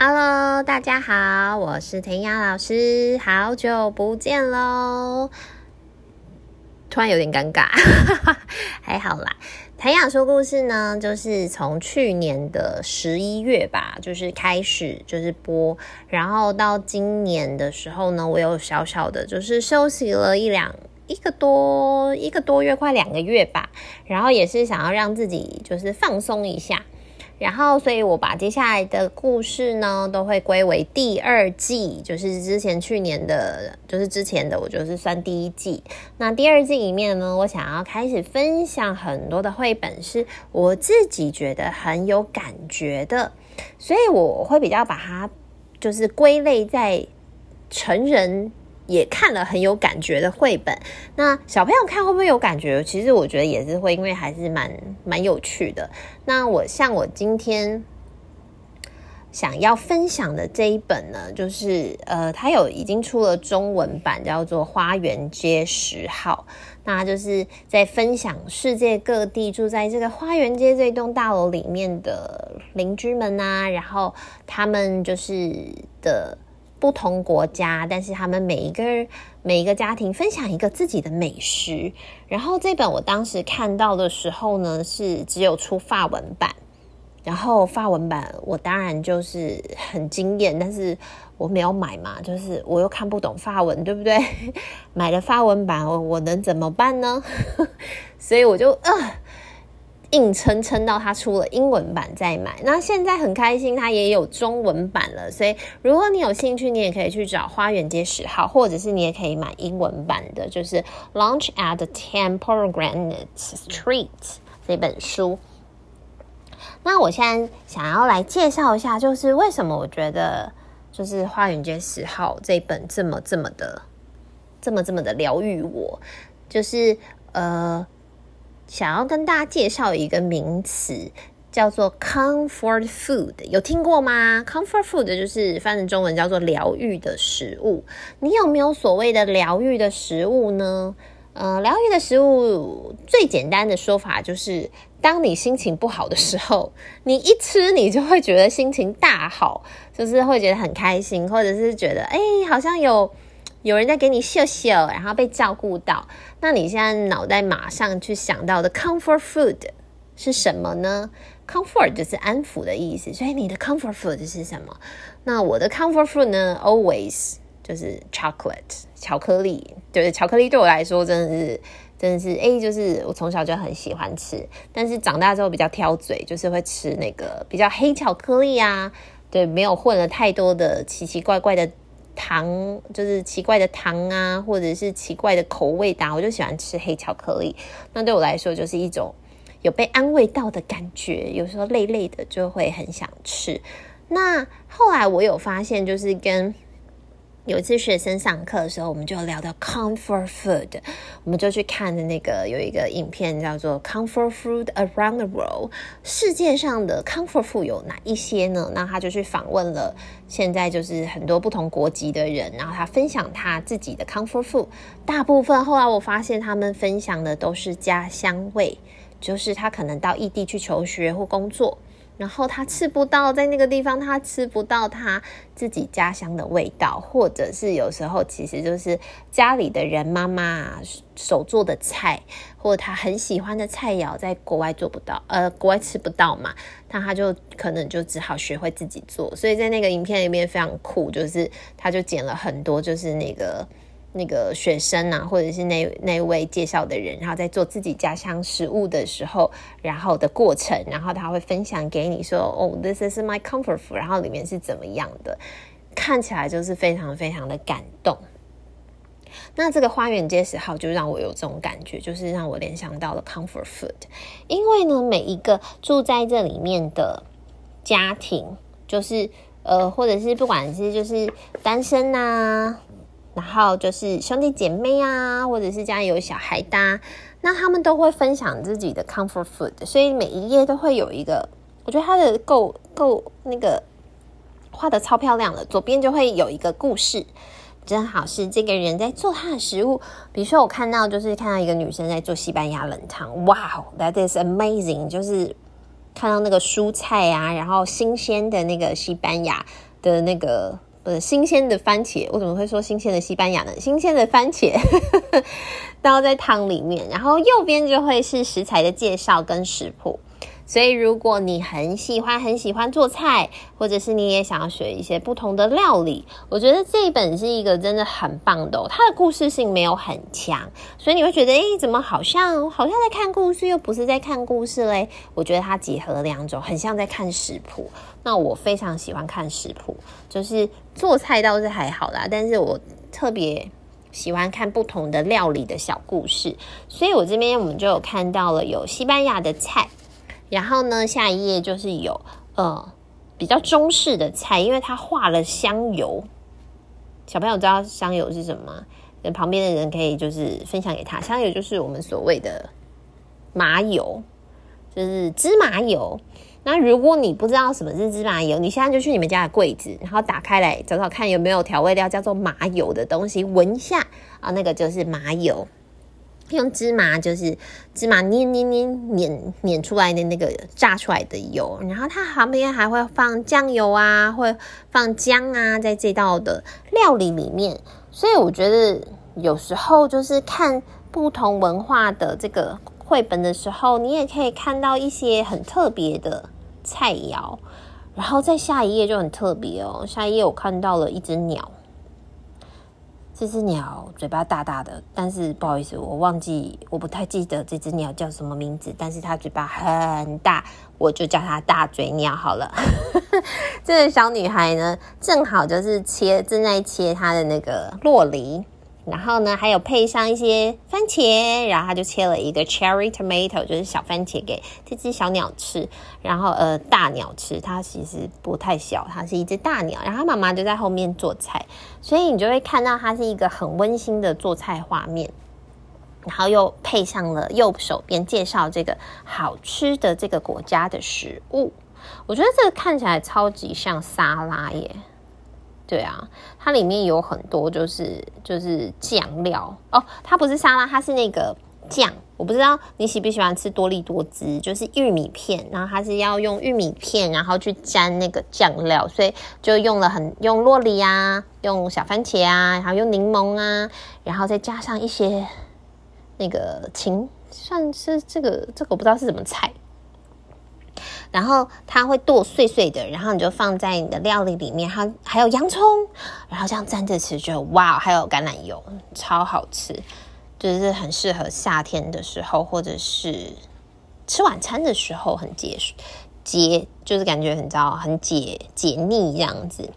Hello，大家好，我是田雅老师，好久不见喽！突然有点尴尬，还好啦。谭雅说故事呢，就是从去年的十一月吧，就是开始就是播，然后到今年的时候呢，我有小小的就是休息了一两一个多一个多月，快两个月吧，然后也是想要让自己就是放松一下。然后，所以我把接下来的故事呢，都会归为第二季，就是之前去年的，就是之前的，我就是算第一季。那第二季里面呢，我想要开始分享很多的绘本，是我自己觉得很有感觉的，所以我会比较把它就是归类在成人。也看了很有感觉的绘本，那小朋友看会不会有感觉？其实我觉得也是会，因为还是蛮蛮有趣的。那我像我今天想要分享的这一本呢，就是呃，它有已经出了中文版，叫做《花园街十号》。那就是在分享世界各地住在这个花园街这栋大楼里面的邻居们啊，然后他们就是的。不同国家，但是他们每一个每一个家庭分享一个自己的美食。然后这本我当时看到的时候呢，是只有出法文版。然后法文版我当然就是很惊艳，但是我没有买嘛，就是我又看不懂法文，对不对？买了法文版，我我能怎么办呢？所以我就啊。硬撑撑到它出了英文版再买。那现在很开心，它也有中文版了。所以如果你有兴趣，你也可以去找《花园街十号》，或者是你也可以买英文版的，就是《Lunch at Ten Pomegranate Street》这本书。那我现在想要来介绍一下，就是为什么我觉得就是《花园街十号》这本这么这么的这么这么的疗愈我，就是呃。想要跟大家介绍一个名词，叫做 comfort food，有听过吗？comfort food 就是翻成中文叫做疗愈的食物。你有没有所谓的疗愈的食物呢？呃，疗愈的食物最简单的说法就是，当你心情不好的时候，你一吃，你就会觉得心情大好，就是会觉得很开心，或者是觉得哎，好像有。有人在给你秀秀，然后被照顾到，那你现在脑袋马上去想到的 comfort food 是什么呢？comfort 就是安抚的意思，所以你的 comfort food 是什么？那我的 comfort food 呢？always 就是 chocolate 巧克力，就是巧克力对我来说真的是真的是哎，就是我从小就很喜欢吃，但是长大之后比较挑嘴，就是会吃那个比较黑巧克力啊，对，没有混了太多的奇奇怪怪的。糖就是奇怪的糖啊，或者是奇怪的口味的，我就喜欢吃黑巧克力。那对我来说，就是一种有被安慰到的感觉。有时候累累的，就会很想吃。那后来我有发现，就是跟。有一次学生上课的时候，我们就聊到 comfort food，我们就去看的那个有一个影片叫做 Comfort Food Around the World，世界上的 comfort food 有哪一些呢？那他就去访问了现在就是很多不同国籍的人，然后他分享他自己的 comfort food，大部分后来我发现他们分享的都是家乡味，就是他可能到异地去求学或工作。然后他吃不到在那个地方，他吃不到他自己家乡的味道，或者是有时候其实就是家里的人妈妈手做的菜，或者他很喜欢的菜肴，在国外做不到，呃，国外吃不到嘛，那他就可能就只好学会自己做。所以在那个影片里面非常酷，就是他就剪了很多，就是那个。那个学生啊，或者是那那位介绍的人，然后在做自己家乡食物的时候，然后的过程，然后他会分享给你说：“哦，this is my comfort food。”然后里面是怎么样的，看起来就是非常非常的感动。那这个花园街十号就让我有这种感觉，就是让我联想到了 comfort food，因为呢，每一个住在这里面的家庭，就是呃，或者是不管是就是单身啊。然后就是兄弟姐妹啊，或者是家里有小孩的，那他们都会分享自己的 comfort food，所以每一页都会有一个，我觉得它的够够那个画的超漂亮的，左边就会有一个故事，正好是这个人在做他的食物。比如说我看到就是看到一个女生在做西班牙冷汤，哇，that is amazing，就是看到那个蔬菜啊，然后新鲜的那个西班牙。的那个呃新鲜的番茄，我怎么会说新鲜的西班牙呢？新鲜的番茄 倒在汤里面，然后右边就会是食材的介绍跟食谱。所以，如果你很喜欢很喜欢做菜，或者是你也想要学一些不同的料理，我觉得这一本是一个真的很棒的。它的故事性没有很强，所以你会觉得，诶，怎么好像好像在看故事，又不是在看故事嘞？我觉得它结合了两种，很像在看食谱。那我非常喜欢看食谱，就是做菜倒是还好啦，但是我特别喜欢看不同的料理的小故事。所以我这边我们就有看到了有西班牙的菜。然后呢，下一页就是有呃比较中式的菜，因为它画了香油。小朋友知道香油是什么？旁边的人可以就是分享给他，香油就是我们所谓的麻油，就是芝麻油。那如果你不知道什么是芝麻油，你现在就去你们家的柜子，然后打开来找找看有没有调味料叫做麻油的东西，闻一下啊，那个就是麻油。用芝麻就是芝麻捏捏捏碾碾出来的那个榨出来的油，然后它旁边还会放酱油啊，会放姜啊，在这道的料理里面。所以我觉得有时候就是看不同文化的这个绘本的时候，你也可以看到一些很特别的菜肴。然后在下一页就很特别哦，下一页我看到了一只鸟。这只鸟嘴巴大大的，但是不好意思，我忘记，我不太记得这只鸟叫什么名字，但是它嘴巴很大，我就叫它大嘴鸟好了。这个小女孩呢，正好就是切，正在切她的那个洛梨。然后呢，还有配上一些番茄，然后他就切了一个 cherry tomato，就是小番茄给这只小鸟吃。然后呃，大鸟吃，它其实不太小，它是一只大鸟。然后妈妈就在后面做菜，所以你就会看到它是一个很温馨的做菜画面。然后又配上了右手边介绍这个好吃的这个国家的食物，我觉得这个看起来超级像沙拉耶。对啊，它里面有很多就是就是酱料哦，它不是沙拉，它是那个酱。我不知道你喜不喜欢吃多力多汁，就是玉米片，然后它是要用玉米片，然后去沾那个酱料，所以就用了很用洛梨啊，用小番茄啊，然后用柠檬啊，然后再加上一些那个芹，算是这个这个我不知道是什么菜。然后它会剁碎碎的，然后你就放在你的料理里面。还还有洋葱，然后这样蘸着吃，就哇，还有橄榄油，超好吃，就是很适合夏天的时候，或者是吃晚餐的时候，很解解，就是感觉很糟，很解解腻这样子。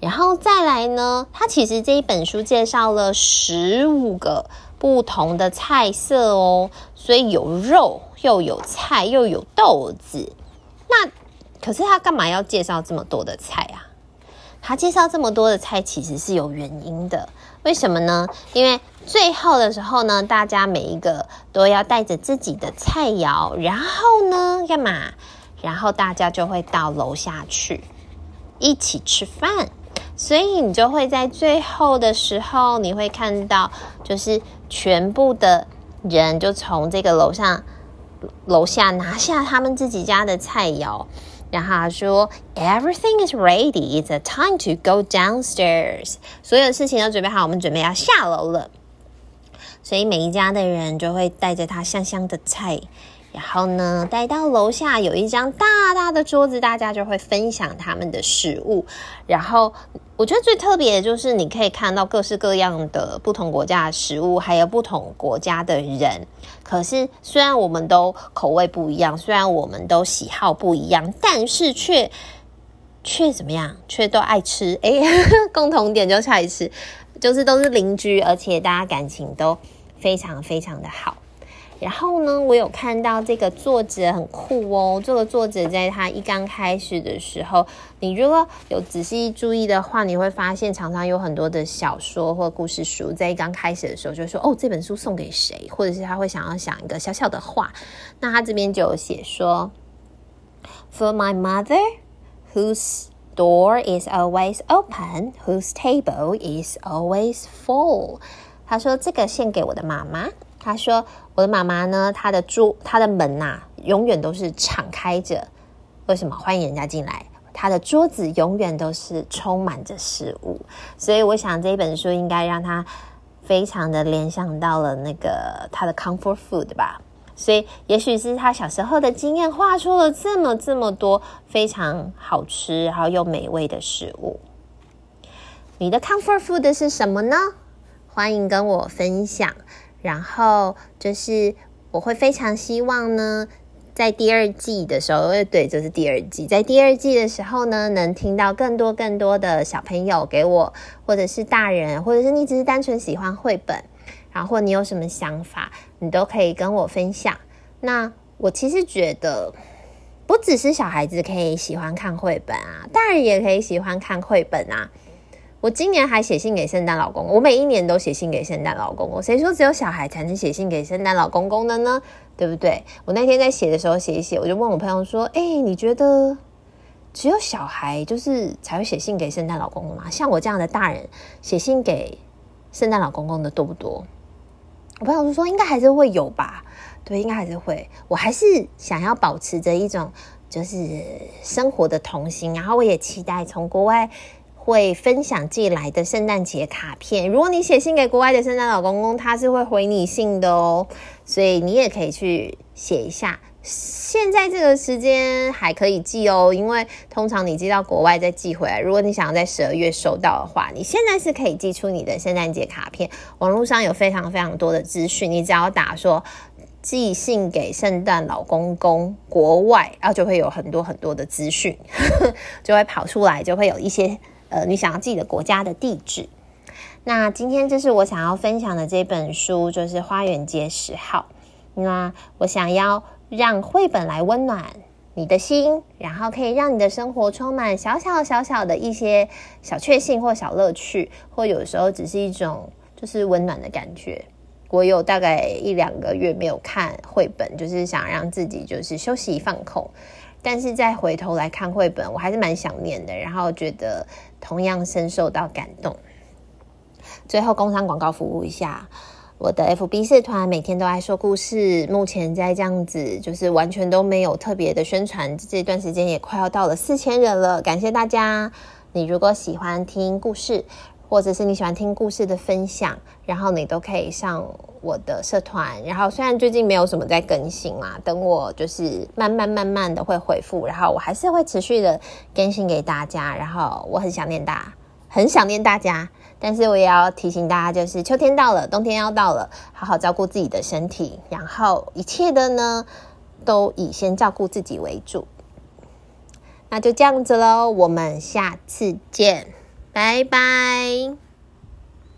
然后再来呢，它其实这一本书介绍了十五个不同的菜色哦，所以有肉，又有菜，又有豆子。那可是他干嘛要介绍这么多的菜啊？他介绍这么多的菜其实是有原因的。为什么呢？因为最后的时候呢，大家每一个都要带着自己的菜肴，然后呢，干嘛？然后大家就会到楼下去一起吃饭。所以你就会在最后的时候，你会看到，就是全部的人就从这个楼上。楼下拿下他们自己家的菜肴，然后他说：“Everything is ready. It's a time to go downstairs.” 所有事情都准备好，我们准备要下楼了。所以每一家的人就会带着他香香的菜。然后呢，带到楼下有一张大大的桌子，大家就会分享他们的食物。然后我觉得最特别的就是你可以看到各式各样的不同国家的食物，还有不同国家的人。可是虽然我们都口味不一样，虽然我们都喜好不一样，但是却 却怎么样？却都爱吃。哎，共同点就是爱吃，就是都是邻居，而且大家感情都非常非常的好。然后呢，我有看到这个作者很酷哦。这个作者在他一刚开始的时候，你如果有仔细注意的话，你会发现常常有很多的小说或故事书在一刚开始的时候就说：“哦，这本书送给谁？”或者是他会想要想一个小小的话。那他这边就有写说：“For my mother, whose door is always open, whose table is always full。”他说：“这个献给我的妈妈。”他说：“我的妈妈呢，她的桌，她的门呐、啊，永远都是敞开着。为什么？欢迎人家进来。她的桌子永远都是充满着食物，所以我想这一本书应该让他非常的联想到了那个他的 comfort food 吧。所以也许是他小时候的经验画出了这么这么多非常好吃然后又美味的食物。你的 comfort food 是什么呢？欢迎跟我分享。然后就是我会非常希望呢，在第二季的时候，对，就是第二季，在第二季的时候呢，能听到更多更多的小朋友给我，或者是大人，或者是你只是单纯喜欢绘本，然后你有什么想法，你都可以跟我分享。那我其实觉得，不只是小孩子可以喜欢看绘本啊，大人也可以喜欢看绘本啊。我今年还写信给圣诞老公公，我每一年都写信给圣诞老公公。谁说只有小孩才能写信给圣诞老公公的呢？对不对？我那天在写的时候写一写，我就问我朋友说：“哎，你觉得只有小孩就是才会写信给圣诞老公公吗？像我这样的大人写信给圣诞老公公的多不多？”我朋友就说：“应该还是会有吧。”对，应该还是会。我还是想要保持着一种就是生活的童心，然后我也期待从国外。会分享寄来的圣诞节卡片。如果你写信给国外的圣诞老公公，他是会回你信的哦。所以你也可以去写一下。现在这个时间还可以寄哦，因为通常你寄到国外再寄回来。如果你想要在十二月收到的话，你现在是可以寄出你的圣诞节卡片。网络上有非常非常多的资讯，你只要打说寄信给圣诞老公公国外，然后就会有很多很多的资讯 就会跑出来，就会有一些。呃，你想要自己的国家的地址。那今天这是我想要分享的这本书，就是《花园街十号》。那我想要让绘本来温暖你的心，然后可以让你的生活充满小小小小的一些小确幸或小乐趣，或有时候只是一种就是温暖的感觉。我有大概一两个月没有看绘本，就是想让自己就是休息放空。但是再回头来看绘本，我还是蛮想念的，然后觉得同样深受到感动。最后工商广告服务一下，我的 FB 社团每天都爱说故事，目前在这样子就是完全都没有特别的宣传，这段时间也快要到了四千人了，感谢大家。你如果喜欢听故事，或者是你喜欢听故事的分享，然后你都可以上我的社团。然后虽然最近没有什么在更新嘛，等我就是慢慢慢慢的会回复，然后我还是会持续的更新给大家。然后我很想念大家，很想念大家。但是我也要提醒大家，就是秋天到了，冬天要到了，好好照顾自己的身体。然后一切的呢，都以先照顾自己为主。那就这样子喽，我们下次见。拜拜。